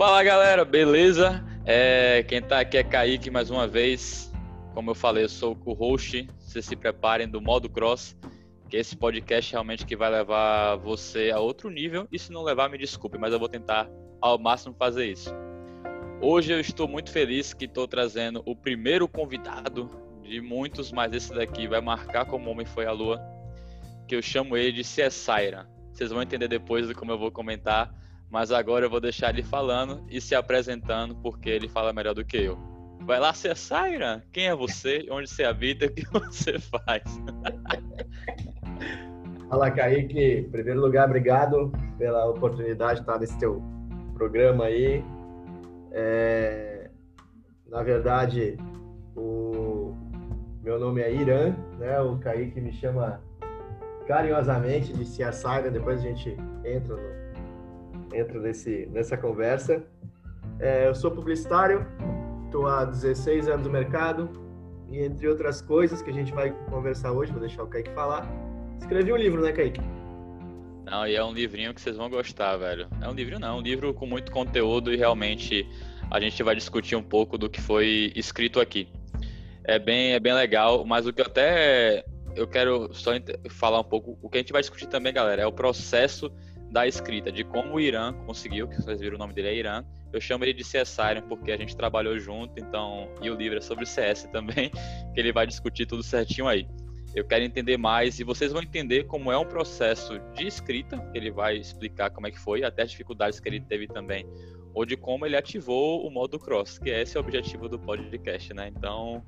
Fala galera, beleza? É, quem tá aqui é Kaique mais uma vez. Como eu falei, eu sou o host. Vocês se preparem do modo cross, que esse podcast realmente que vai levar você a outro nível. E se não levar, me desculpe, mas eu vou tentar ao máximo fazer isso. Hoje eu estou muito feliz que estou trazendo o primeiro convidado de muitos, mas esse daqui vai marcar como homem foi a lua, que eu chamo ele de Cessaira. Vocês vão entender depois de como eu vou comentar, mas agora eu vou deixar ele falando e se apresentando, porque ele fala melhor do que eu. Vai lá, Cessaira, quem é você, onde você habita, o que você faz? Fala, Kaique. Em primeiro lugar, obrigado pela oportunidade de estar nesse teu programa aí. É, na verdade, o meu nome é Irã, né? O Kaique me chama carinhosamente de Cia Saga, depois a gente entra, no, entra nesse, nessa conversa. É, eu sou publicitário, estou há 16 anos no mercado e, entre outras coisas que a gente vai conversar hoje, vou deixar o Kaique falar, escrevi um livro, né, Kaique? Não, e é um livrinho que vocês vão gostar, velho. É um livro não, um livro com muito conteúdo e realmente a gente vai discutir um pouco do que foi escrito aqui. É bem, é bem legal, mas o que eu até eu quero só falar um pouco, o que a gente vai discutir também, galera, é o processo da escrita, de como o Irã conseguiu, que vocês viram o nome dele é Irã. Eu chamo ele de CSIRON porque a gente trabalhou junto, então, e o livro é sobre CS também, que ele vai discutir tudo certinho aí. Eu quero entender mais e vocês vão entender como é um processo de escrita, que ele vai explicar como é que foi, até as dificuldades que ele teve também, ou de como ele ativou o modo cross, que é esse o objetivo do podcast, né? Então,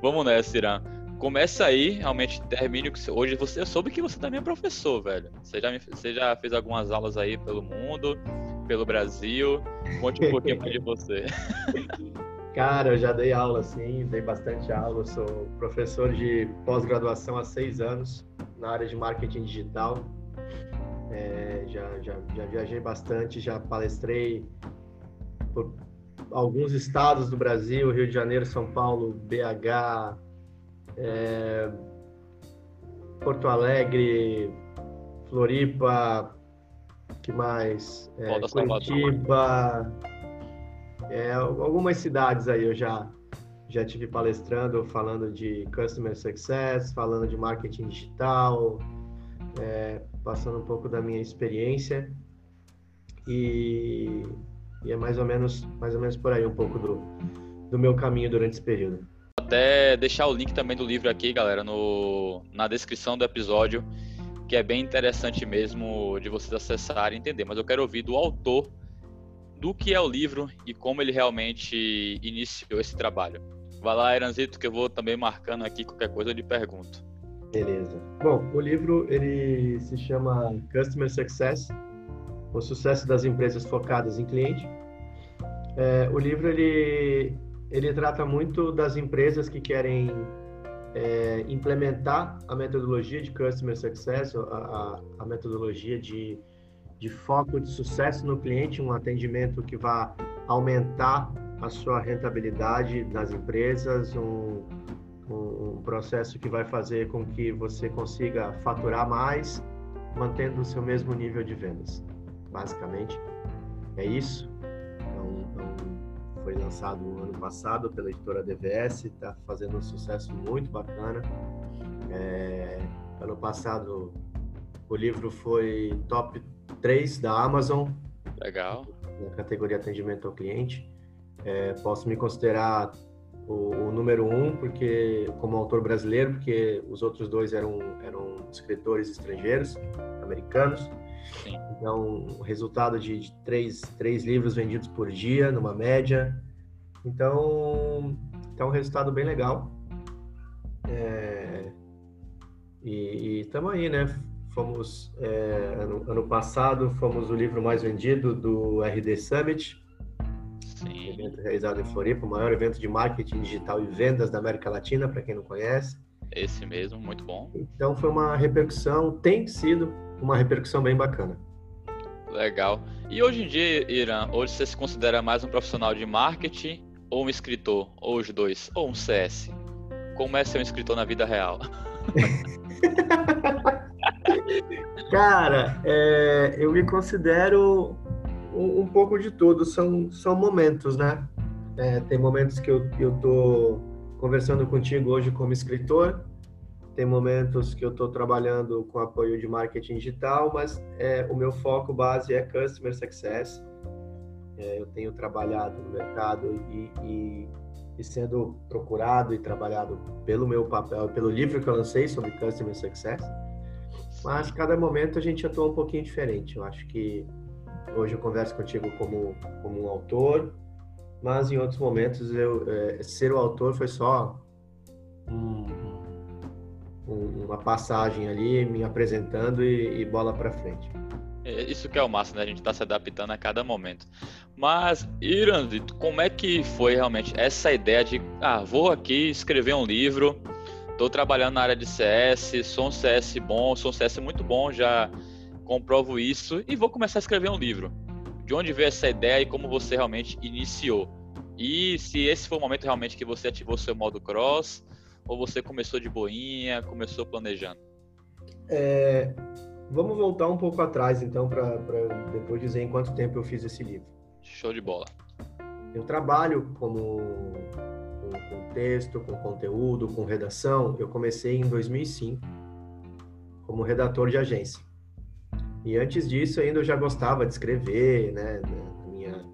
vamos nessa, Irã. Começa aí, realmente termine o que. Hoje você, eu soube que você também é professor, velho. Você já, me... você já fez algumas aulas aí pelo mundo, pelo Brasil. Conte um pouquinho mais de você. Cara, eu já dei aula, sim, dei bastante aula. Eu sou professor de pós-graduação há seis anos na área de marketing digital. É, já, já, já viajei bastante, já palestrei por alguns estados do Brasil, Rio de Janeiro, São Paulo, BH, é, Porto Alegre, Floripa, que mais? É, Curitiba, é, algumas cidades aí eu já já tive palestrando, falando de customer success, falando de marketing digital, é, passando um pouco da minha experiência e, e, é mais ou menos mais ou menos por aí um pouco do, do meu caminho durante esse período. Até deixar o link também do livro aqui, galera, no, na descrição do episódio, que é bem interessante mesmo de vocês acessarem e entender. Mas eu quero ouvir do autor do que é o livro e como ele realmente iniciou esse trabalho. Vai lá, Eranzito, que eu vou também marcando aqui qualquer coisa eu lhe pergunto. Beleza. Bom, o livro ele se chama Customer Success, o sucesso das empresas focadas em cliente. É, o livro ele ele trata muito das empresas que querem é, implementar a metodologia de Customer Success, a, a, a metodologia de de foco de sucesso no cliente, um atendimento que vá aumentar a sua rentabilidade das empresas, um, um, processo que vai fazer com que você consiga faturar mais, mantendo o seu mesmo nível de vendas. Basicamente, é isso. Foi lançado no ano passado pela editora DVS, está fazendo um sucesso muito bacana. É, ano passado, o livro foi top 3 da Amazon. Legal. Na categoria atendimento ao cliente. É, posso me considerar o, o, número um, porque como autor brasileiro, porque os outros dois eram, eram escritores estrangeiros, americanos. Sim. Então, o resultado de, de três, três livros vendidos por dia, numa média. Então, é um resultado bem legal. É, e estamos aí, né? Fomos, é, ano, ano, passado, fomos o livro mais vendido do RD Summit, Sim. evento realizado em Floripa, o maior evento de marketing digital e vendas da América Latina, para quem não conhece. Esse mesmo, muito bom. Então foi uma repercussão, tem sido uma repercussão bem bacana. Legal. E hoje em dia, Irã, hoje você se considera mais um profissional de marketing ou um escritor, ou os dois, ou um CS? Como é ser um escritor na vida real? Cara, é, eu me considero um, um pouco de tudo, são, são momentos, né? É, tem momentos que eu, eu tô conversando contigo hoje como escritor, tem momentos que eu estou trabalhando com apoio de marketing digital, mas é, o meu foco base é customer success. É, eu tenho trabalhado no mercado e, e, e, sendo procurado e trabalhado pelo meu papel, pelo livro que eu lancei sobre customer success. Mas cada momento a gente atua um pouquinho diferente. Eu acho que hoje eu converso contigo como, como um autor, mas em outros momentos eu é, ser o autor foi só um, uma passagem ali, me apresentando e, e bola para frente. É, isso que é o máximo, né? A gente está se adaptando a cada momento. Mas, Irandi, como é que foi realmente essa ideia de, ah, vou aqui escrever um livro, estou trabalhando na área de CS, sou um CS bom, sou um CS muito bom, já comprovo isso, e vou começar a escrever um livro. De onde veio essa ideia e como você realmente iniciou? E se esse foi o momento realmente que você ativou seu modo cross, ou você começou de boinha, começou planejando? É, vamos voltar um pouco atrás, então, para depois dizer em quanto tempo eu fiz esse livro. Show de bola. Eu trabalho como com, texto, com conteúdo, com redação. Eu comecei em 2005 como redator de agência. E antes disso, ainda eu já gostava de escrever, né? Na minha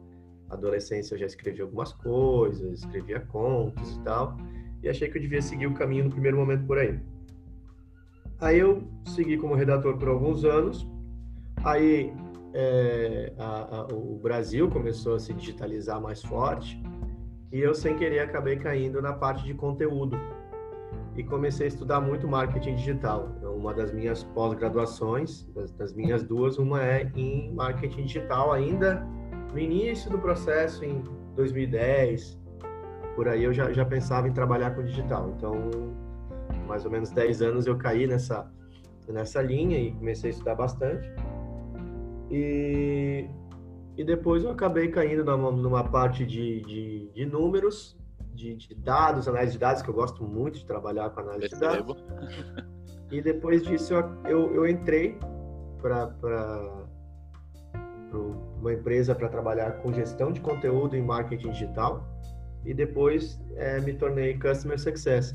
adolescência eu já escrevi algumas coisas, escrevia contos e tal e achei que eu devia seguir o caminho no primeiro momento por aí. Aí eu segui como redator por alguns anos, aí é, a, a, o Brasil começou a se digitalizar mais forte e eu, sem querer, acabei caindo na parte de conteúdo e comecei a estudar muito marketing digital. Então, uma das minhas pós-graduações, das, das, minhas duas, uma é em marketing digital, ainda no início do processo, em 2010, por aí eu já, já pensava em trabalhar com digital. Então, mais ou menos 10 anos eu caí nessa, nessa linha e comecei a estudar bastante. E, e depois eu acabei caindo numa, numa parte de, de, de números, de, de, dados, análise de dados, que eu gosto muito de trabalhar com análise de dados. E depois disso eu, eu, eu entrei para uma empresa para trabalhar com gestão de conteúdo em marketing digital e depois é, me tornei Customer Success.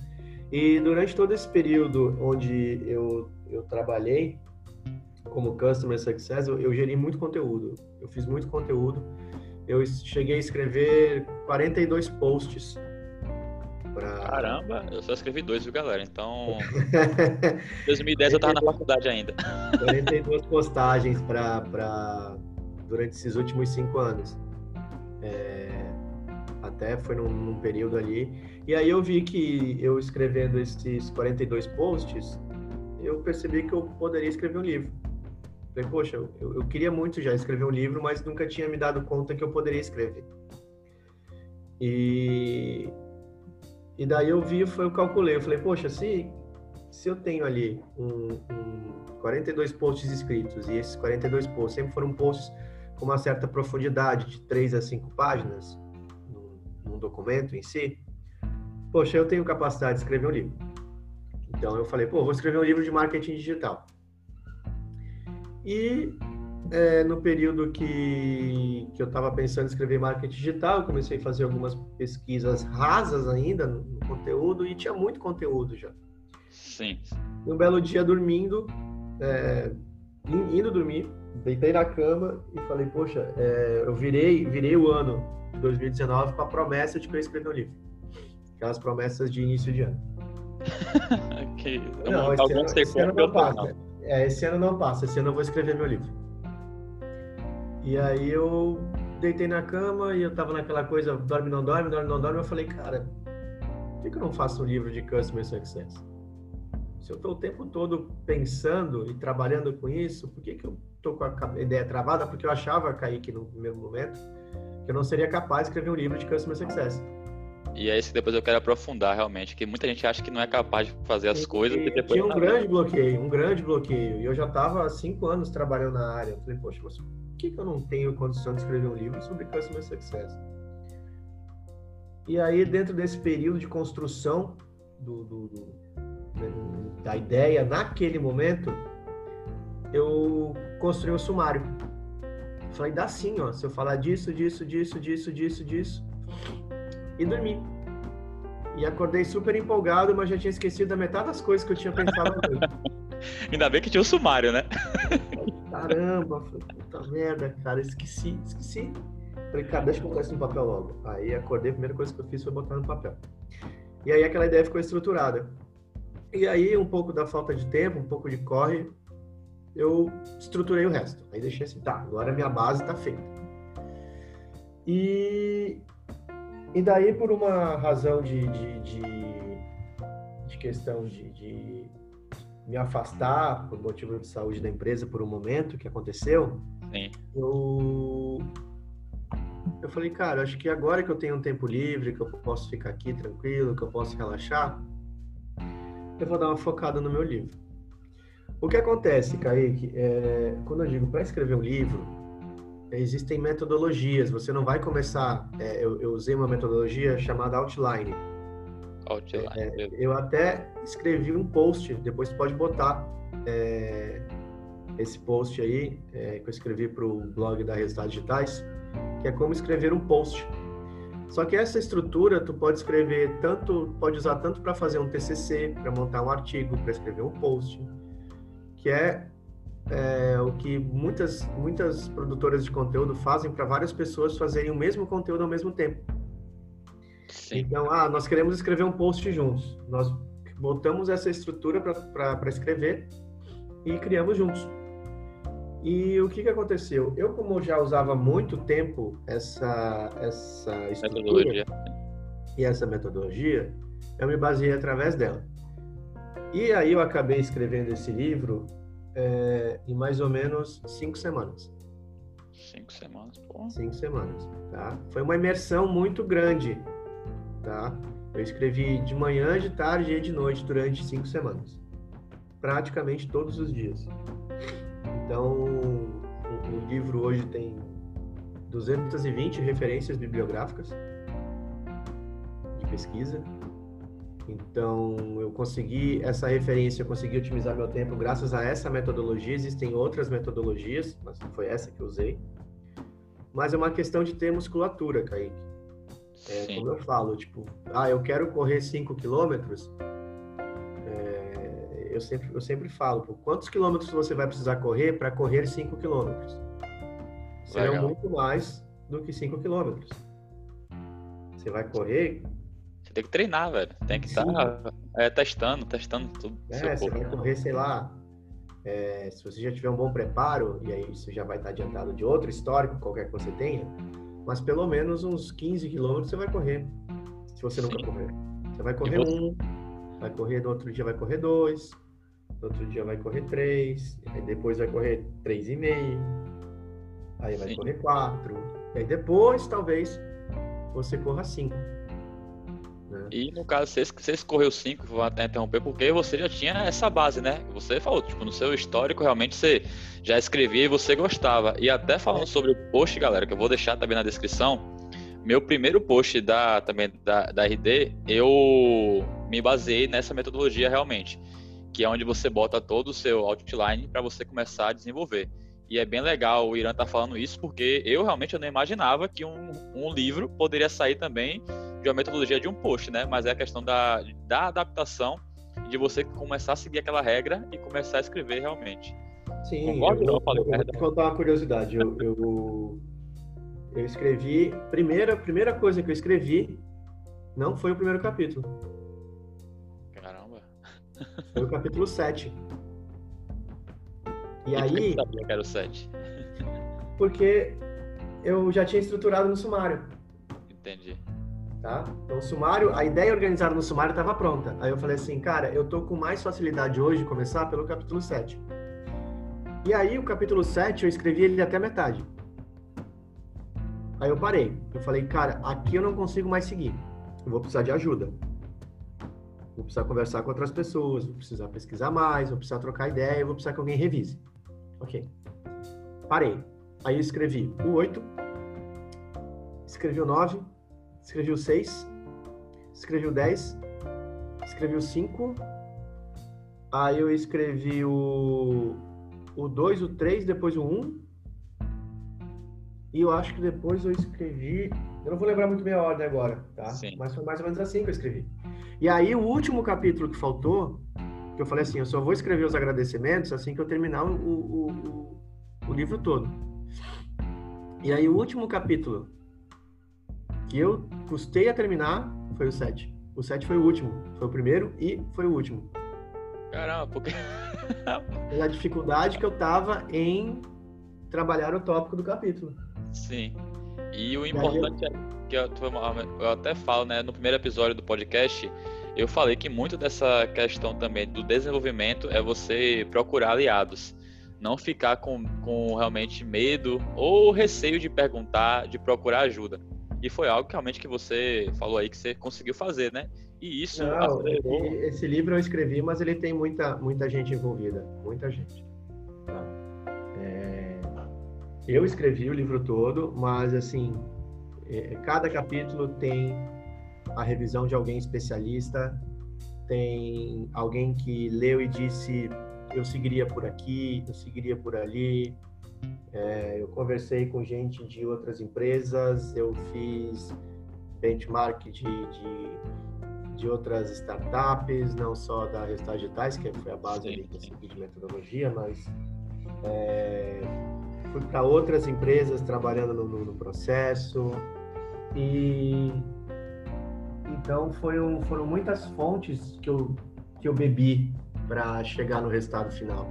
E durante todo esse período onde eu, eu trabalhei como Customer Success, eu, eu geri muito conteúdo. Eu fiz muito conteúdo. Eu cheguei a escrever 42 posts. Pra... Caramba, eu só escrevi dois, viu, galera? Então, 2010 eu tava na faculdade ainda. 42 postagens para durante esses últimos cinco anos. É, até foi num, num, período ali. E aí eu vi que eu escrevendo esses 42 posts, eu percebi que eu poderia escrever um livro. Falei, poxa, eu, eu queria muito já escrever um livro, mas nunca tinha me dado conta que eu poderia escrever. E, e daí eu vi, foi eu calculei, eu falei, poxa, se, se eu tenho ali um, um 42 posts escritos e esses 42 posts sempre foram posts com uma certa profundidade, de 3 a 5 páginas, num documento em si, poxa, eu tenho capacidade de escrever um livro. Então eu falei, pô, vou escrever um livro de marketing digital. E é, no período que, que eu estava pensando em escrever marketing digital, comecei a fazer algumas pesquisas rasas ainda no, no conteúdo e tinha muito conteúdo já. Sim. Um belo dia dormindo, é, indo dormir, deitei na cama e falei, poxa, é, eu virei, virei o ano 2019 com a promessa de que eu ia escrever um livro. Aquelas promessas de início de ano. que... Não, esse ano, esse ano não passa. É, esse ano não passa. Esse ano eu vou escrever meu livro. E aí eu deitei na cama e eu tava naquela coisa, dorme, não dorme, dorme, não dorme. Eu falei, cara, por que, que eu não faço um livro de Customer Success? Se eu tô o tempo todo pensando e trabalhando com isso, por que, que eu tô com a ideia travada? Porque eu achava, Kaique, no primeiro momento, que eu não seria capaz de escrever um livro de Customer Success. E é isso que depois eu quero aprofundar realmente, que muita gente acha que não é capaz de fazer as e, coisas e depois... Tinha um grande bloqueio, um grande bloqueio. E eu já estava há cinco anos trabalhando na área. Eu falei, poxa, mas por que, que eu não tenho condição de escrever um livro sobre Customer Success? E aí, dentro desse período de construção do, do, do, né, da ideia, naquele momento, eu construí um sumário falei, dá sim, ó. Se eu falar disso, disso, disso, disso, disso, disso. E dormi. E acordei super empolgado, mas já tinha esquecido da metade das coisas que eu tinha pensado Ainda bem que tinha o sumário, né? Caramba, puta merda, cara, esqueci, esqueci. Falei, cara, deixa eu botar isso no papel logo. Aí acordei, a primeira coisa que eu fiz foi botar no papel. E aí aquela ideia ficou estruturada. E aí, um pouco da falta de tempo, um pouco de corre, eu estruturei o resto. Aí deixei assim, tá, agora a minha base tá feita. E, e daí, por uma razão de, de, de, de questão de, de me afastar por motivo de saúde da empresa por um momento que aconteceu, Sim. eu eu falei, cara, acho que agora que eu tenho um tempo livre, que eu posso ficar aqui tranquilo, que eu posso relaxar, eu vou dar uma focada no meu livro. O que acontece, Kaique, é, quando eu digo para escrever um livro, existem metodologias. Você não vai começar. É, eu, eu, usei uma metodologia chamada outline. Outline. É, eu até escrevi um post. Depois pode botar é, esse post aí é, que eu escrevi para o blog da Resultados Digitais, que é como escrever um post. Só que essa estrutura tu pode escrever tanto, pode usar tanto para fazer um TCC, para montar um artigo, para escrever um post que é, é o que muitas, muitas produtoras de conteúdo fazem para várias pessoas fazerem o mesmo conteúdo ao mesmo tempo. Sim. Então, ah, nós queremos escrever um post juntos. Nós botamos essa estrutura para escrever e criamos juntos. E o que, que aconteceu? Eu, como já usava muito tempo essa, essa estrutura e essa metodologia, eu me baseei através dela. E aí eu acabei escrevendo esse livro é, em mais ou menos cinco semanas. Cinco semanas, pô. Cinco semanas, tá? Foi uma imersão muito grande, tá? Eu escrevi de manhã, de tarde e de noite durante cinco semanas. Praticamente todos os dias. Então, o, o livro hoje tem 220 referências bibliográficas de pesquisa, então, eu consegui essa referência, eu consegui otimizar meu tempo graças a essa metodologia. Existem outras metodologias, mas foi essa que eu usei. Mas é uma questão de ter musculatura, Kaique. É, como eu falo, tipo, ah, eu quero correr 5 quilômetros. É, eu, sempre, eu sempre falo, por quantos quilômetros você vai precisar correr para correr 5 quilômetros? Serão muito mais do que 5 quilômetros. Você vai correr tem que treinar, velho. Tem que estar tá, é, testando, testando tudo. É, você vai correr, sei lá. É, se você já tiver um bom preparo, e aí você já vai estar adiantado de outro histórico, qualquer que você tenha, mas pelo menos uns 15 quilômetros você vai correr. Se você Sim. nunca correr. Você vai correr um, vai correr no outro dia vai correr dois, no outro dia vai correr três, aí depois vai correr três e meio, aí vai Sim. correr quatro, e aí depois talvez você corra cinco. Né? E no caso, você, você escorreu 5, vou até interromper, porque você já tinha essa base, né? Você falou, tipo, no seu histórico, realmente você já escrevia e você gostava. E até falando sobre o post, galera, que eu vou deixar também na descrição, meu primeiro post da, também da, da RD, eu me baseei nessa metodologia realmente, que é onde você bota todo o seu outline para você começar a desenvolver. E é bem legal o Irã tá falando isso, porque eu realmente eu não imaginava que um, um livro poderia sair também de uma metodologia de um post, né? Mas é a questão da, da adaptação de você começar a seguir aquela regra e começar a escrever realmente. Sim, Concordo, eu, não, eu, falei, eu vou contar uma curiosidade. Eu, eu, eu escrevi, primeira, primeira coisa que eu escrevi não foi o primeiro capítulo. Caramba. Foi o capítulo 7. E, e aí. sabia que era o 7? Porque eu já tinha estruturado no sumário. Entendi. Tá? Então, sumário, a ideia organizada no sumário estava pronta. Aí eu falei assim, cara, eu tô com mais facilidade hoje de começar pelo capítulo 7. E aí, o capítulo 7, eu escrevi ele até metade. Aí eu parei. Eu falei, cara, aqui eu não consigo mais seguir. Eu vou precisar de ajuda. Vou precisar conversar com outras pessoas, vou precisar pesquisar mais, vou precisar trocar ideia, vou precisar que alguém revise. Ok. Parei. Aí eu escrevi o 8, escrevi o 9, escrevi o 6, escrevi o 10, escrevi o 5, aí eu escrevi o, o 2, o 3, depois o 1, E eu acho que depois eu escrevi. Eu não vou lembrar muito bem a ordem agora, tá? Sim. Mas foi mais ou menos assim que eu escrevi. E aí, o último capítulo que faltou, que eu falei assim: eu só vou escrever os agradecimentos assim que eu terminar o, o, o, o livro todo. E aí, o último capítulo que eu custei a terminar foi o 7. O 7 foi o último. Foi o primeiro e foi o último. Caramba, porque. Pela dificuldade que eu tava em trabalhar o tópico do capítulo. Sim. E o importante é que eu, eu, até falo, né, no primeiro episódio do podcast, eu falei que muito dessa questão também do desenvolvimento é você procurar aliados. Não ficar com, com realmente medo ou receio de perguntar, de procurar ajuda. E foi algo que realmente que você falou aí que você conseguiu fazer, né? E isso Não, acelerou... Esse livro eu escrevi, mas ele tem muita, muita gente envolvida. Muita gente. Tá? É... Eu escrevi o livro todo, mas assim, é, cada capítulo tem a revisão de alguém especialista, tem alguém que leu e disse eu seguiria por aqui, eu seguiria por ali. É, eu conversei com gente de outras empresas, eu fiz benchmark de, de de outras startups, não só da Resultados Digitais, que foi a base eu segui de metodologia, mas é, fui para outras empresas trabalhando no, no, no, processo e então foram, foram muitas fontes que eu, que eu bebi para chegar no resultado final.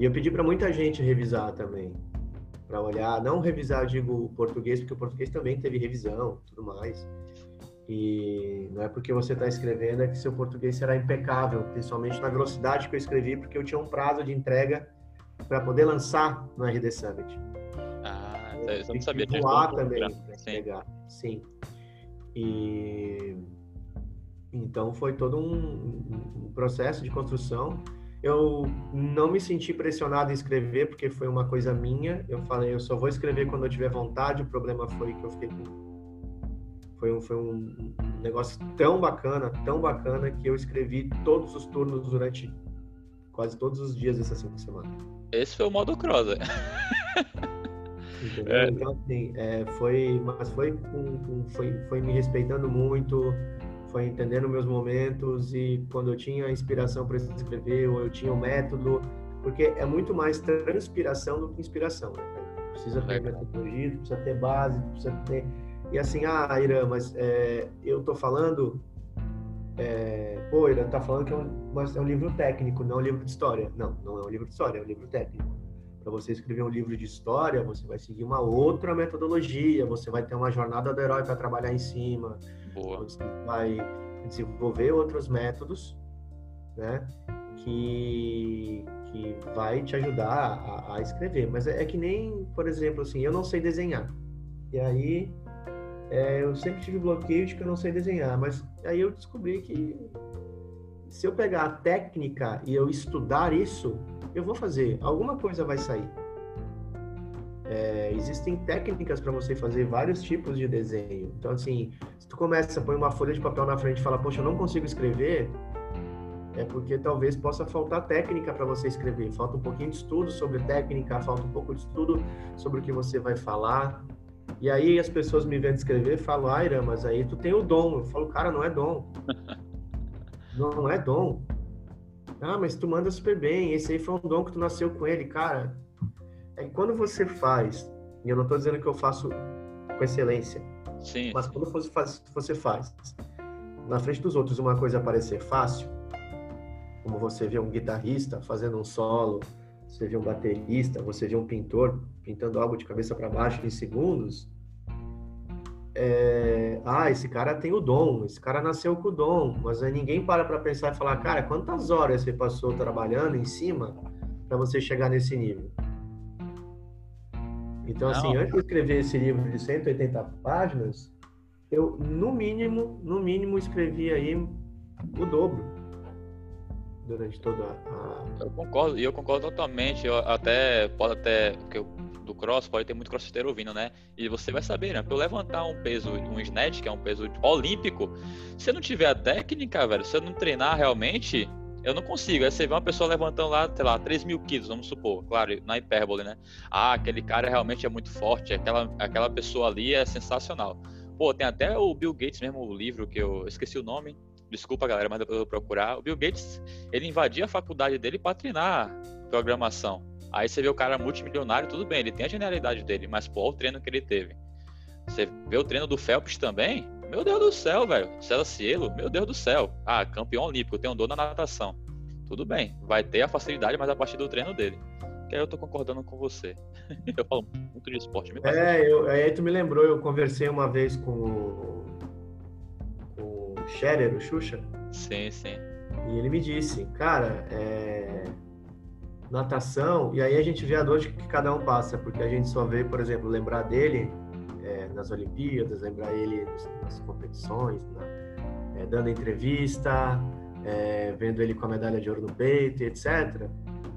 E eu pedi para muita gente revisar também, para olhar, não revisar, digo, português, porque o português também teve revisão, tudo mais. E não é porque você está escrevendo é que seu português será impecável, principalmente na velocidade que eu escrevi, porque eu tinha um prazo de entrega para poder lançar no RD Summit. Ah, eu não sabia disso. Voar também para entregar, sim. E então foi todo um, um processo de construção. Eu não me senti pressionado em escrever porque foi uma coisa minha. Eu falei, eu só vou escrever quando eu tiver vontade. O problema foi que eu fiquei com foi um, foi um negócio tão bacana, tão bacana, que eu escrevi todos os turnos durante quase todos os dias dessas cinco semanas. Esse foi o modo cross, Entendeu? É. Então, assim, é, foi, mas foi, um, foi, foi me respeitando muito, foi entendendo meus momentos e quando eu tinha inspiração para escrever, ou eu tinha um método, porque é muito mais transpiração do que inspiração, né? Precisa ter metodologia, precisa ter base, precisa ter e assim, ah, Irã, mas é, eu tô falando. É, pô, Irã tá falando que é um, mas é um livro técnico, não é um livro de história. Não, não é um livro de história, é um livro técnico. Para você escrever um livro de história, você vai seguir uma outra metodologia, você vai ter uma jornada do herói para trabalhar em cima. Boa. Vai desenvolver outros métodos, né? Que, que vai te ajudar a, a escrever. Mas é, é, que nem, por exemplo, assim, eu não sei desenhar. E aí é, eu sempre tive bloqueio de que eu não sei desenhar, mas aí eu descobri que se eu pegar a técnica e eu estudar isso, eu vou fazer, alguma coisa vai sair. É, existem técnicas para você fazer vários tipos de desenho. Então, assim, se tu começa, põe uma folha de papel na frente e fala, poxa, eu não consigo escrever, é porque talvez possa faltar técnica para você escrever. Falta um pouquinho de estudo sobre técnica, falta um pouco de estudo sobre o que você vai falar. E aí as pessoas me vêm escrever falam, Aira, mas aí tu tem o dom. Eu falo, cara, não é dom. não é dom. Ah, mas tu manda super bem. Esse aí foi um dom que tu nasceu com ele, cara. É que quando você faz, e eu não estou dizendo que eu faço com excelência, Sim. mas quando você faz, você faz na frente dos outros uma coisa parecer fácil, como você vê um guitarrista fazendo um solo, você vê um baterista, você vê um pintor pintando algo de cabeça para baixo em segundos, é, ah, esse cara tem o dom, esse cara nasceu com o dom, mas aí ninguém para para pensar e falar, cara, quantas horas você passou trabalhando em cima para você chegar nesse nível? Então, assim, Não. assim, antes de escrever esse livro de 180 páginas, eu, no mínimo, no mínimo, escrevi aí o dobro durante toda a. Eu concordo, e eu concordo totalmente. Eu até pode até. Porque do cross pode ter muito crossfiteiro ouvindo, né? E você vai saber, né? Pra eu levantar um peso, um snatch, que é um peso olímpico, se eu não tiver a técnica, velho, se eu não treinar realmente, Eu não consigo. Aí você vê uma pessoa levantando lá, sei lá, 3 mil quilos, vamos supor. Claro, na hipérbole, né? Ah, aquele cara realmente é muito forte. Aquela, aquela pessoa ali é sensacional. Pô, tem até o Bill Gates mesmo, o livro que eu esqueci o nome. Desculpa, galera, mas depois eu vou procurar. O Bill Gates, ele invadia a faculdade dele para treinar programação. Aí você vê o cara multimilionário, tudo bem, ele tem a genialidade dele, mas pô, o treino que ele teve. Você vê o treino do Phelps também, meu Deus do céu, velho. César Cielo, meu Deus do céu. Ah, campeão olímpico, tem um dor na natação. Tudo bem, vai ter a facilidade, mas a partir do treino dele. Que aí eu tô concordando com você. eu falo muito de esporte. Me é, eu, aí tu me lembrou, eu conversei uma vez com o, com o Scherer, o Xuxa. Sim, sim. E ele me disse, cara, é, natação, e aí a gente vê a dor que cada um passa, porque a gente só vê, por exemplo, lembrar dele é, nas Olimpíadas, lembrar ele nas competições, na, é, dando entrevista, é, vendo ele com a medalha de ouro no peito, etc.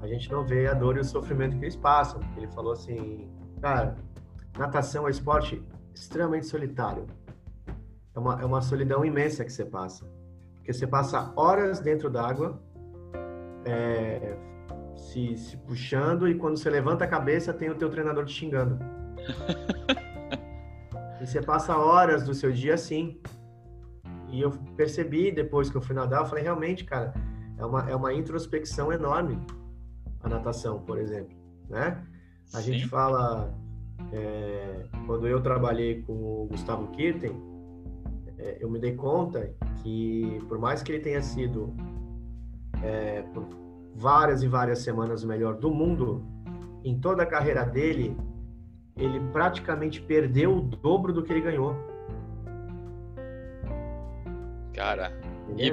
A gente não vê a dor e o sofrimento que eles passam. Ele falou assim, cara, natação é um esporte extremamente solitário. É uma, é uma solidão imensa que você passa. Porque você passa horas dentro d'água, é, se, se puxando, e quando você levanta a cabeça, tem o teu treinador te xingando. E você passa horas do seu dia assim. E eu percebi depois que eu fui nadar, eu falei, realmente, cara, é uma, é uma introspecção enorme a natação, por exemplo, né? A Sim. gente fala, é, quando eu trabalhei com o Gustavo Kirten, é, eu me dei conta que, por mais que ele tenha sido é, por várias e várias semanas o melhor do mundo, em toda a carreira dele, ele praticamente perdeu o dobro do que ele ganhou. Cara, e...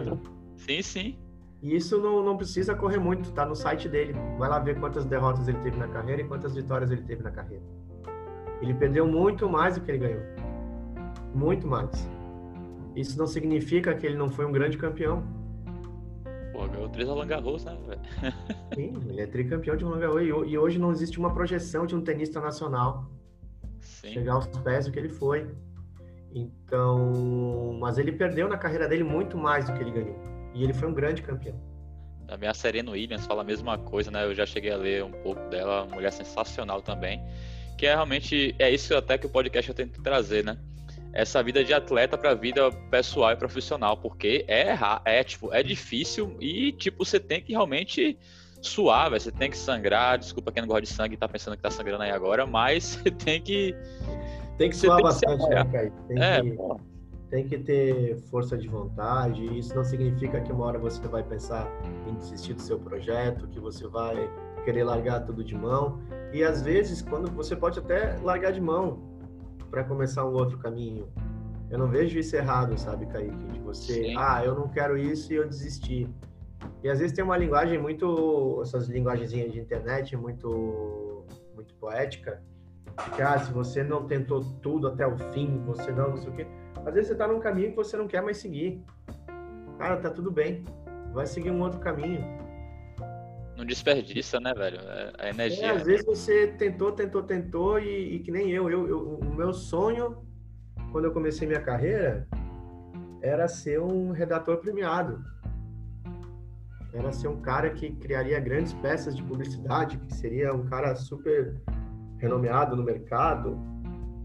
sim, sim. E isso não, não precisa correr muito, tá no site dele. Vai lá ver quantas derrotas ele teve na carreira e quantas vitórias ele teve na carreira. Ele perdeu muito mais do que ele ganhou. Muito mais. Isso não significa que ele não foi um grande campeão. Pô, ganhou três Roland Garros, né, velho? Sim, ele é tricampeão de Roland Garros. E hoje não existe uma projeção de um tenista nacional Sim. chegar aos pés do que ele foi. Então, mas ele perdeu na carreira dele muito mais do que ele ganhou. E ele foi um grande campeão. Também a Serena Williams fala a mesma coisa, né? Eu já cheguei a ler um pouco dela, uma mulher sensacional também. Que é realmente, é isso até que o podcast eu tento trazer, né? Essa vida de atleta para vida pessoal e profissional, porque é é tipo, é difícil e tipo você tem que realmente suar, véio, você tem que sangrar, desculpa quem não gosta de sangue tá pensando que tá sangrando aí agora, mas você tem que tem que suar bastante, né, Tem é, que, tem que ter força de vontade, isso não significa que uma hora você vai pensar em desistir do seu projeto, que você vai querer largar tudo de mão. E às vezes, quando você pode até largar de mão, para começar um outro caminho. Eu não vejo isso errado, sabe, Kaique? De você, Sim. ah, eu não quero isso e eu desisti. E às vezes tem uma linguagem muito, essas linguagenzinhas de internet, muito, muito poética, que, ah, se você não tentou tudo até o fim, você não, não sei o quê. Às vezes você tá num caminho que você não quer mais seguir. Cara, tá tudo bem. Vai seguir um outro caminho. Não desperdiça, né, velho? É, a energia. É, às vezes você tentou, tentou, tentou e, e que nem eu, eu, eu. O meu sonho, quando eu comecei minha carreira, era ser um redator premiado. Era ser um cara que criaria grandes peças de publicidade, que seria um cara super renomeado no mercado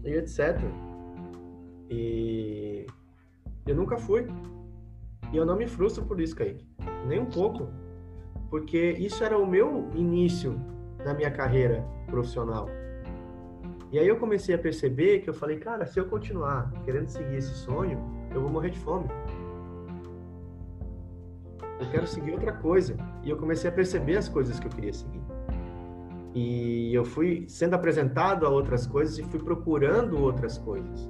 e etc. E eu nunca fui. E eu não me frustro por isso, Kaique. Nem um pouco porque isso era o meu início da minha carreira profissional. E aí eu comecei a perceber que eu falei, cara, se eu continuar querendo seguir esse sonho, eu vou morrer de fome. Eu quero seguir outra coisa. E eu comecei a perceber as coisas que eu queria seguir. E eu fui sendo apresentado a outras coisas e fui procurando outras coisas.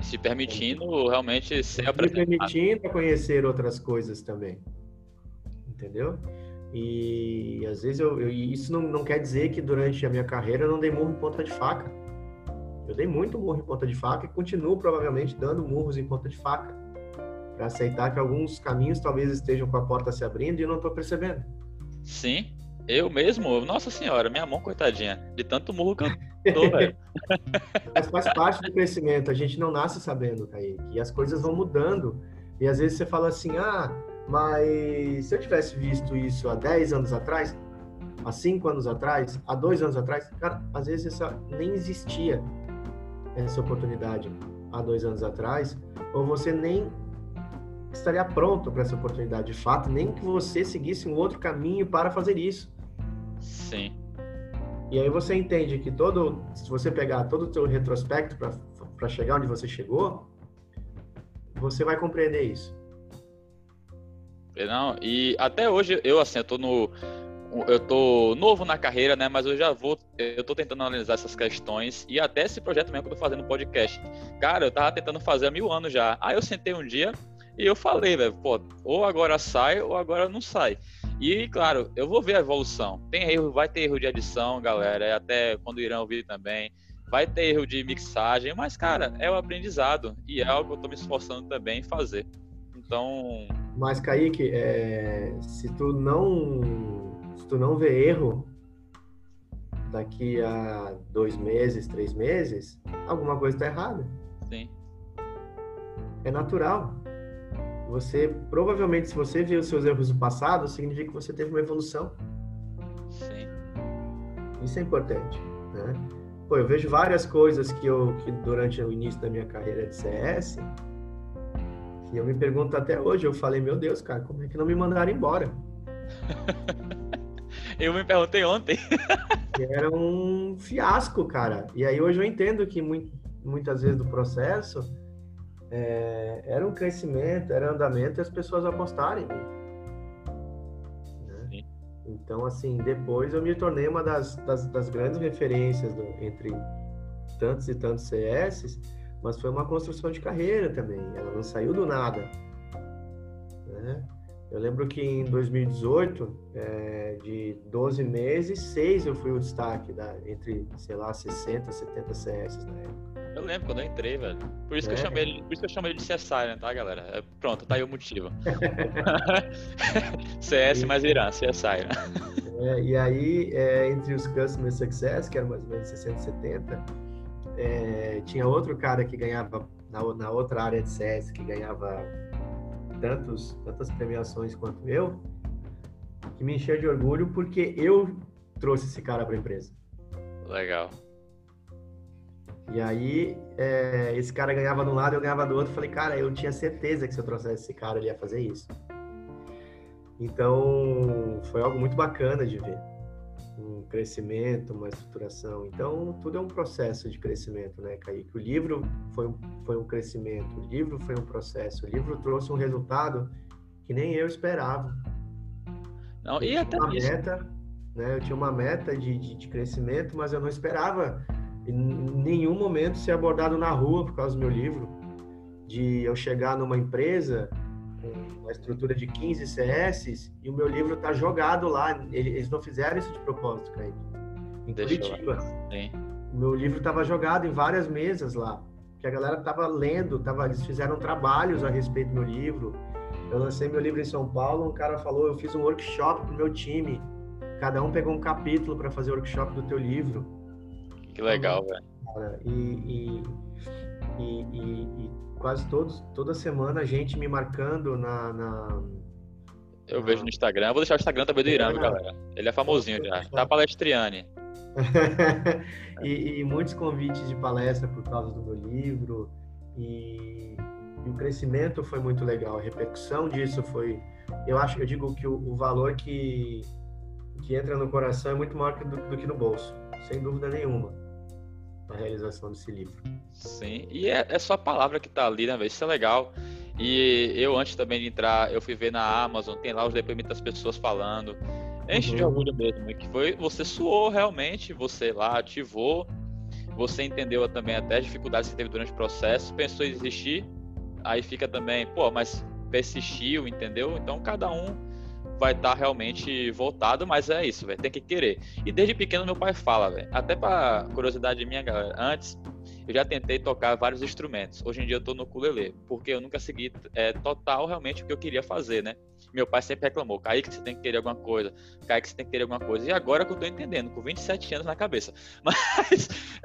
Se permitindo realmente ser apresentado. Se permitindo conhecer outras coisas também. Entendeu? E às vezes eu, eu isso não, não quer dizer que durante a minha carreira eu não dei murro em ponta de faca. Eu dei muito murro em ponta de faca e continuo provavelmente dando murros em ponta de faca para aceitar que alguns caminhos talvez estejam com a porta se abrindo e eu não estou percebendo. Sim, eu mesmo, nossa senhora, minha mão coitadinha, de tanto murro que eu tô, velho. Mas faz parte do crescimento, a gente não nasce sabendo, Kaique, e as coisas vão mudando. E às vezes você fala assim, ah, Mas se eu tivesse visto isso há 10 anos atrás, há 5 anos atrás, há 2 anos atrás, cara, às vezes essa nem existia essa oportunidade há dois anos atrás, ou você nem estaria pronto para essa oportunidade de fato, nem que você seguisse um outro caminho para fazer isso. Sim. E aí você entende que todo, se você pegar todo o seu retrospecto para chegar onde você chegou, você vai compreender isso. Não, e até hoje eu assim, eu tô no eu tô novo na carreira, né, mas eu já vou eu tô tentando analisar essas questões e até esse projeto mesmo que eu tô fazendo podcast. Cara, eu tava tentando fazer há mil anos já. Aí eu sentei um dia e eu falei, velho, pô, ou agora sai ou agora não sai. E, claro, eu vou ver a evolução. Tem erro, vai ter erro de edição, galera, até quando irão ouvir também. Vai ter erro de mixagem, mas, cara, é o aprendizado e é algo que eu tô me esforçando também em fazer. Então. Mas, Kaique, é... se tu não. Se tu não vê erro daqui a dois meses, três meses, alguma coisa está errada. Sim. É natural. Você, provavelmente, se você viu os seus erros do passado, significa que você teve uma evolução. Sim. Isso é importante, né? Pô, eu vejo várias coisas que eu, que durante o início da minha carreira de CS, que eu me pergunto até hoje, eu falei, meu Deus, cara, como é que não me mandaram embora? eu me perguntei ontem. era um fiasco, cara. E aí hoje eu entendo que muitas vezes do processo é, era um crescimento, era andamento e as pessoas apostarem. Né? Então, assim, depois eu me tornei uma das, das, das grandes referências do, entre tantos e tantos CS, mas foi uma construção de carreira também. Ela não saiu do nada. Né? Eu lembro que em 2018, é, de 12 meses, seis eu fui o destaque da, entre, sei lá, 60, 70 CS na época. Eu lembro quando eu entrei, velho. Por isso, é. que, eu é. chamei ele, por isso que eu chamei ele de CSI, né, tá, galera? É, pronto, tá aí o motivo. CS mais Irã, CSI, né? É, e aí, é, entre os Customer Success, que eram mais ou menos 60, 70, é, tinha outro cara que ganhava, na, na outra área de CS, que ganhava tantos, tantas premiações quanto eu, que me encheu de orgulho porque eu trouxe esse cara para a empresa. Legal. E aí, é, esse cara ganhava de um lado, eu ganhava do outro. Falei, cara, eu tinha certeza que se eu trouxesse esse cara, ele ia fazer isso. Então, foi algo muito bacana de ver. Um crescimento, uma estruturação. Então, tudo é um processo de crescimento, né, Kaique? O livro foi, foi um crescimento, o livro foi um processo. O livro trouxe um resultado que nem eu esperava. Não, e até uma isso. meta, né? Eu tinha uma meta de, de, de crescimento, mas eu não esperava em nenhum momento ser abordado na rua por causa do meu livro, de eu chegar numa empresa uma estrutura de 15 CS e o meu livro tá jogado lá. Eles não fizeram isso de propósito, Kaique. Em Deixa Curitiba. O meu livro estava jogado em várias mesas lá, que a galera tava lendo, tava, eles fizeram trabalhos a respeito do meu livro. Eu lancei meu livro em São Paulo, um cara falou, eu fiz um workshop pro meu time. Cada um pegou um capítulo para fazer o workshop do teu livro. Que legal, velho. E, e, e, e, quase todos, toda semana a gente me marcando na. na eu na... vejo no Instagram. Eu vou deixar o Instagram também do Irã, é, galera. Ele é famosinho já. Tá palestriane. e, e, muitos convites de palestra por causa do meu livro. E, e, o crescimento foi muito legal. A repercussão disso foi. Eu acho, eu digo que o, o valor que, que entra no coração é muito maior do, do que no bolso, sem dúvida nenhuma a realização desse livro. Sim, e é, é só a palavra que tá ali, né, velho? Isso é legal. E eu, antes também de entrar, eu fui ver na Amazon, tem lá os depoimentos das pessoas falando. Enche uhum. de orgulho mesmo, que foi, você suou realmente, você lá ativou, você entendeu também até as dificuldades que teve durante o processo, pensou em desistir, aí fica também, pô, mas persistiu, entendeu? Então cada um vai estar tá realmente voltado, mas é isso, velho, tem que querer. E desde pequeno meu pai fala, velho, até para curiosidade minha, galera, antes eu já tentei tocar vários instrumentos. Hoje em dia eu tô no ukulele, porque eu nunca segui é, total realmente o que eu queria fazer, né? Meu pai sempre reclamou, Kaique, você tem que querer alguma coisa, Kaique, você tem que querer alguma coisa. E agora que eu tô entendendo, com 27 anos na cabeça. Mas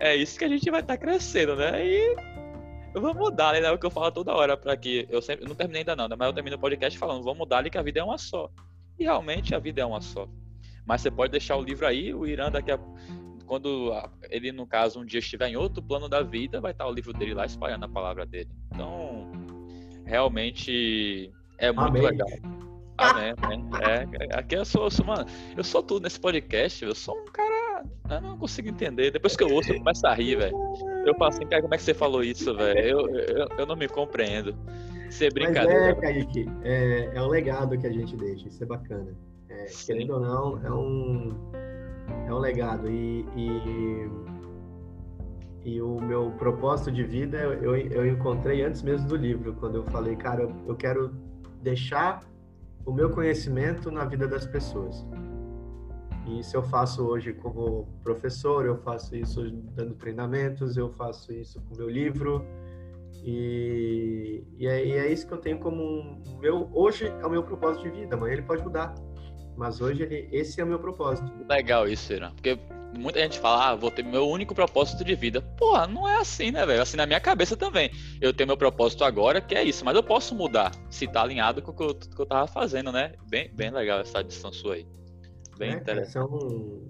é, é isso que a gente vai estar tá crescendo, né? E vamos mudar, né? É o que eu falo toda hora para que eu sempre eu não terminei ainda não, né? mas eu termino o podcast falando, vamos mudar ali que a vida é uma só. E realmente a vida é uma só. Mas você pode deixar o livro aí, o Irã daqui a quando ele no caso um dia estiver em outro plano da vida, vai estar o livro dele lá espalhando a palavra dele. Então, realmente é muito Amém. legal. Amém, É, aqui eu sou, eu sou, mano, eu sou tudo nesse podcast, eu sou um cara. Eu não consigo entender. Depois que eu ouço, eu começo a rir, velho. Eu assim, cara, como é que você falou isso, velho? Eu, eu, eu, não me compreendo. Isso é brincadeira. Mas é, Kaique, é, é um legado que a gente deixa, isso é bacana. É, querendo ou não, é um, é um legado. E, e, e o meu propósito de vida eu, eu encontrei antes mesmo do livro, quando eu falei, cara, eu quero deixar o meu conhecimento na vida das pessoas. E isso eu faço hoje como professor, eu faço isso dando treinamentos, eu faço isso com meu livro. E, e, é, e é, isso que eu tenho como um, meu. Hoje é o meu propósito de vida, amanhã ele pode mudar. Mas hoje ele, esse é o meu propósito. Legal isso, Irã. Porque muita gente fala, ah, vou ter meu único propósito de vida. Porra, não é assim, né, velho? Assim na minha cabeça também. Eu tenho meu propósito agora, que é isso, mas eu posso mudar se tá alinhado com o que eu, que eu tava fazendo, né? Bem, bem legal essa adição sua aí. Bem é, interessante. São,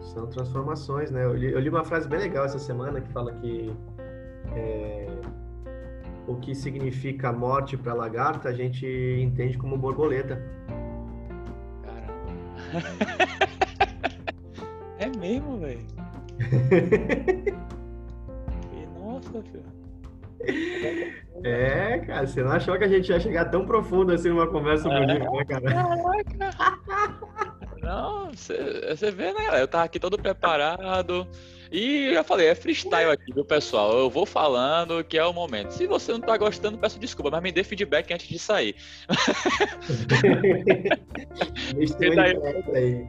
são transformações, né? Eu li, eu li, uma frase bem legal essa semana que fala que é, o que significa morte para lagarta a gente entende como borboleta. Caramba. É mesmo, velho. Nossa, filho. É, cara, você não achou que a gente ia chegar tão profundo assim numa conversa sobre é, livro, né, cara? Caraca! Não, você vê, né, Eu tava aqui todo preparado. E já falei, é freestyle aqui, viu, pessoal? Eu vou falando que é o momento. Se você não tá gostando, peço desculpa, mas me dê feedback antes de sair. Deixa eu aí.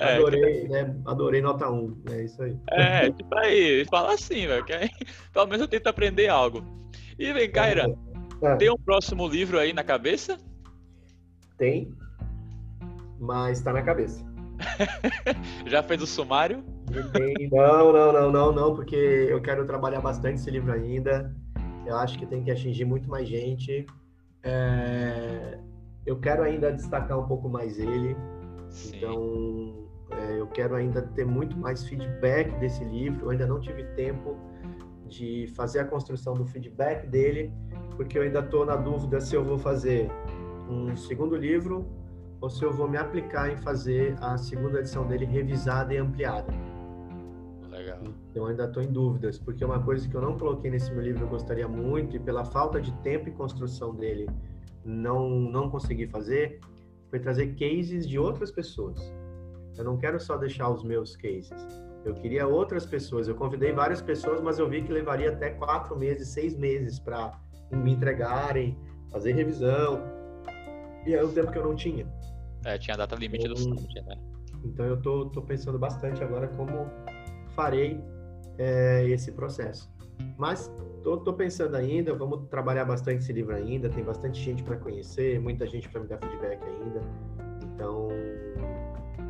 É, adorei, né? Adorei nota 1. É isso aí. É, tipo aí, fala assim, velho. Que aí, pelo menos eu tento aprender algo. E vem, Kaira, é. tem um próximo livro aí na cabeça? Tem, mas tá na cabeça. Já fez o sumário? Não, não, não, não, não, porque eu quero trabalhar bastante esse livro ainda. Eu acho que tem que atingir muito mais gente. É... Eu quero ainda destacar um pouco mais ele. Sim. Então, é, eu quero ainda ter muito mais feedback desse livro. Eu ainda não tive tempo de fazer a construção do feedback dele, porque eu ainda estou na dúvida se eu vou fazer um segundo livro ou se eu vou me aplicar em fazer a segunda edição dele revisada e ampliada. Legal. Então ainda estou em dúvidas, porque uma coisa que eu não coloquei nesse meu livro eu gostaria muito e pela falta de tempo e construção dele não não consegui fazer foi trazer cases de outras pessoas. Eu não quero só deixar os meus cases. Eu queria outras pessoas. Eu convidei várias pessoas, mas eu vi que levaria até quatro meses, seis meses para me entregarem, fazer revisão. E é o tempo que eu não tinha. É, tinha a data limite então, do site, né? Então eu tô, tô pensando bastante agora como farei é, esse processo. Mas tô, tô pensando ainda, vamos trabalhar bastante esse livro ainda, tem bastante gente para conhecer, muita gente para me dar feedback ainda. Então,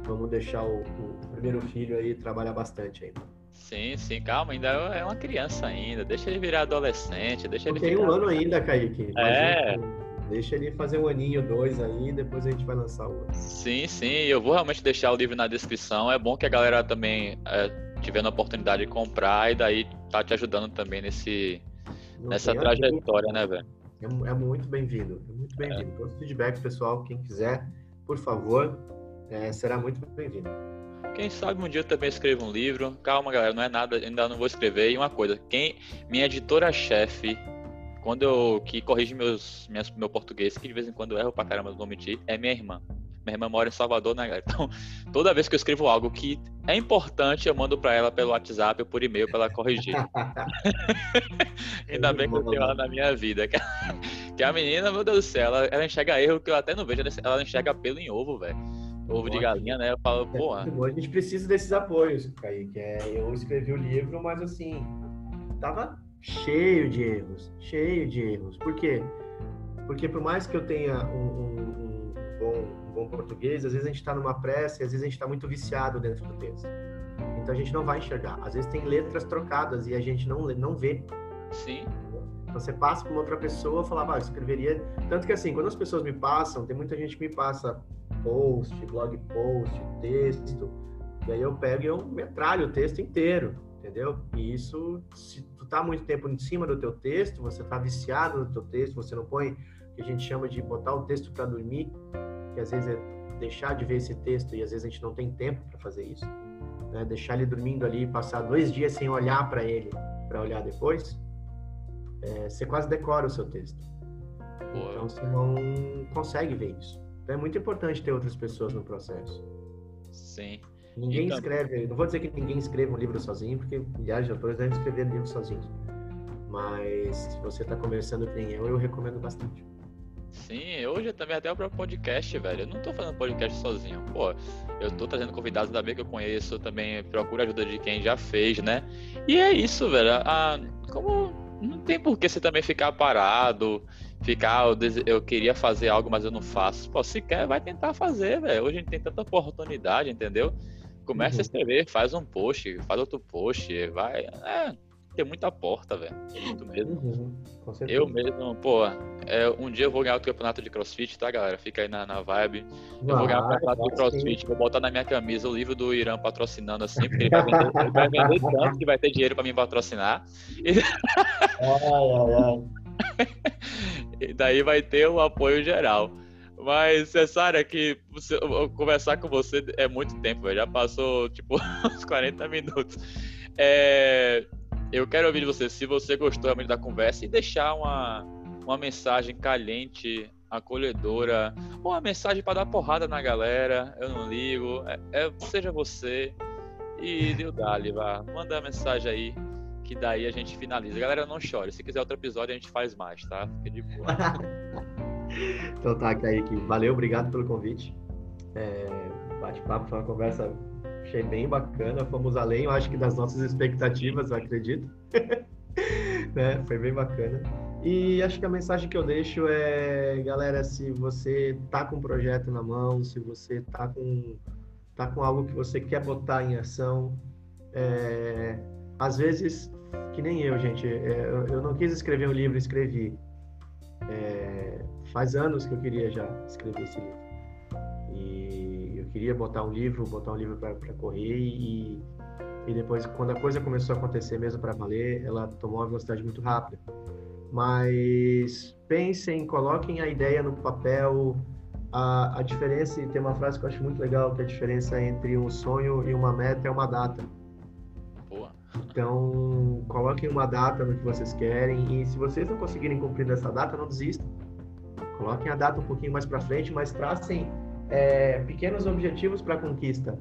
vamos deixar o, o, primeiro filho aí trabalhar bastante ainda. Sim, sim, calma, ainda é uma criança ainda, deixa ele virar adolescente, deixa ele Tem virar... um ano ainda, Kaique. É. Deixa ele fazer um aninho, dois aí, depois a gente vai lançar o outro. Sim, sim, eu vou realmente deixar o livro na descrição. É bom que a galera também é, tiver a oportunidade de comprar e daí tá te ajudando também nesse, nessa trajetória, né, velho? É, é, muito bem-vindo, é muito bem-vindo. É. Os feedbacks, pessoal, quem quiser, por favor, é, será muito bem-vindo. Quem sabe um dia eu também escrevo um livro. Calma, galera, não é nada, ainda não vou escrever. E uma coisa, quem minha editora-chefe, quando eu que corrige meus minhas, meu português, que de vez em quando eu erro pra caramba, não vou mentir, é minha irmã. Minha irmã mora em Salvador, né, galera? Então, toda vez que eu escrevo algo que é importante, eu mando para ela pelo WhatsApp ou por e-mail para ela corrigir. Ainda bem que eu tenho ela na minha vida. Que a menina, meu Deus do céu, ela, ela enxerga erro que eu até não vejo, ela enxerga pelo em ovo, velho. Ovo de galinha, né? Eu falo, pô. É, a gente precisa desses apoios, Kaique. É, eu escrevi o livro, mas assim, tava cheio de erros. Cheio de erros. Por quê? Porque por mais que eu tenha um, um, um bom bom português, às vezes a gente está numa pressa e às vezes a gente está muito viciado dentro do texto. Então a gente não vai enxergar. Às vezes tem letras trocadas e a gente não, não vê. Sim. Você passa para outra pessoa, fala, ah, eu escreveria. Tanto que assim, quando as pessoas me passam, tem muita gente que me passa post, blog post, texto, e aí eu pego e eu metralho o texto inteiro, entendeu? E isso, se tu tá muito tempo em cima do teu texto, você tá viciado no teu texto, você não põe o que a gente chama de botar o texto para dormir, que às vezes é deixar de ver esse texto e às vezes a gente não tem tempo para fazer isso, né? Deixar ele dormindo ali, passar dois dias sem olhar para ele, para olhar depois, é, você quase decora o seu texto. Boa. Então você não consegue ver isso. Então é muito importante ter outras pessoas no processo. Sim. Ninguém então... escreve, não vou dizer que ninguém escreve um livro sozinho, porque milhares de autores devem escrever livros sozinhos. Mas se você está começando que nem eu, eu recomendo bastante. Sim, hoje também até o próprio podcast, velho. Eu não tô fazendo podcast sozinho. Pô, eu tô trazendo convidados da B que eu conheço, também procuro ajuda de quem já fez, né? E é isso, velho. Ah, como não tem por que você também ficar parado, ficar, eu, dese... eu queria fazer algo, mas eu não faço. Pô, se quer, vai tentar fazer, velho. Hoje a gente tem tanta oportunidade, entendeu? Começa uhum. a escrever, faz um post, faz outro post, vai. É, tem muita porta, velho. Muito mesmo. Uhum, eu mesmo, pô, é, um dia eu vou ganhar o campeonato de crossfit, tá, galera? Fica aí na, na vibe. Eu vou ganhar o campeonato de crossfit, vou botar na minha camisa o livro do Irã patrocinando assim, porque ele vai vender, ele vai vender tanto que vai ter dinheiro pra me patrocinar. E... Ai, ai, ai. e daí vai ter o apoio geral. Mas, Cessária, que você, conversar com você é muito tempo. Já passou, tipo, uns 40 minutos. É, eu quero ouvir de você se você gostou realmente da conversa e deixar uma, uma mensagem caliente, acolhedora, ou uma mensagem para dar porrada na galera. Eu não ligo. É, é seja você e deu dali, vá. Manda a mensagem aí que daí a gente finaliza. Galera, não chore. Se quiser outro episódio, a gente faz mais, tá? Fica de boa. então tá, Kaique. Valeu, obrigado pelo convite. É, Bate-papo, foi uma conversa Achei bem bacana, fomos além, eu acho que das nossas expectativas, eu acredito. né? Foi bem bacana. E acho que a mensagem que eu deixo é, galera, se você tá com um projeto na mão, se você tá com, tá com algo que você quer botar em ação, é, às vezes, que nem eu, gente, é, eu não quis escrever um livro, escrevi. É, faz anos que eu queria já escrever esse livro queria botar um livro, botar um livro para correr e, e depois, quando a coisa começou a acontecer mesmo para valer, ela tomou uma velocidade muito rápida. Mas pensem, coloquem a ideia no papel. A, a diferença, e tem uma frase que eu acho muito legal, que a diferença entre um sonho e uma meta é uma data. Boa. Então, coloquem uma data no que vocês querem e se vocês não conseguirem cumprir essa data, não desistam. Coloquem a data um pouquinho mais para frente, mas tracem é, pequenos objetivos para a conquista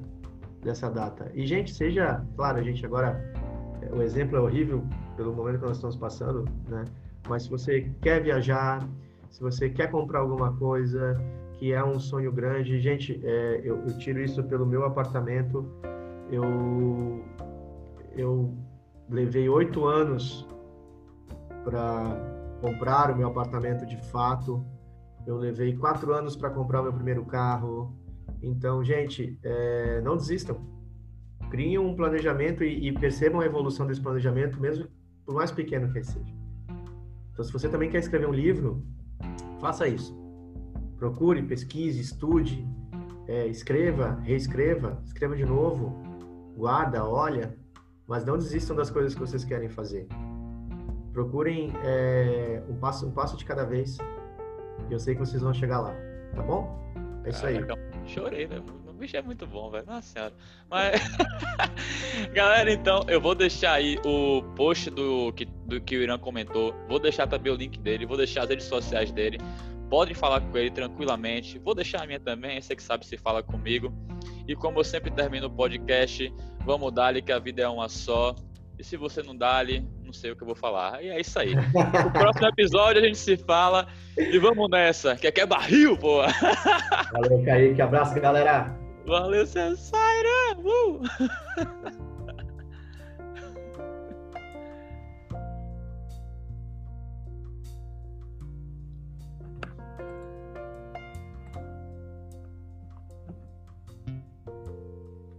dessa data. E, gente, seja, claro, a gente agora, é, o exemplo é horrível pelo momento que nós estamos passando, né? Mas se você quer viajar, se você quer comprar alguma coisa que é um sonho grande, gente, é, eu, eu tiro isso pelo meu apartamento. Eu, eu levei oito anos para comprar o meu apartamento de fato eu levei quatro anos para comprar meu primeiro carro. Então, gente, é, não desistam. Criem um planejamento e, e, percebam a evolução desse planejamento, mesmo por mais pequeno que seja. Então, se você também quer escrever um livro, faça isso. Procure, pesquise, estude, é, escreva, reescreva, escreva de novo, guarda, olha, mas não desistam das coisas que vocês querem fazer. Procurem é, um, passo, um passo de cada vez eu sei que vocês vão chegar lá, tá bom? É isso aí. chorei, né? O bicho é muito bom, velho. Nossa senhora. Mas. Galera, então, eu vou deixar aí o post do que, do que o Irã comentou. Vou deixar também o link dele, vou deixar as redes sociais dele. Podem falar com ele tranquilamente. Vou deixar a minha também, você que sabe se fala comigo. E como eu sempre termino o podcast, vamos dar-lhe que a vida é uma só. E se você não dá ali, não sei o que eu vou falar. E é isso aí. No próximo episódio a gente se fala e vamos nessa, que aqui é barril, pô. Valeu, Kaique. Abraço, galera. Valeu, Sensaira. Uh!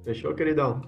Fechou, queridão?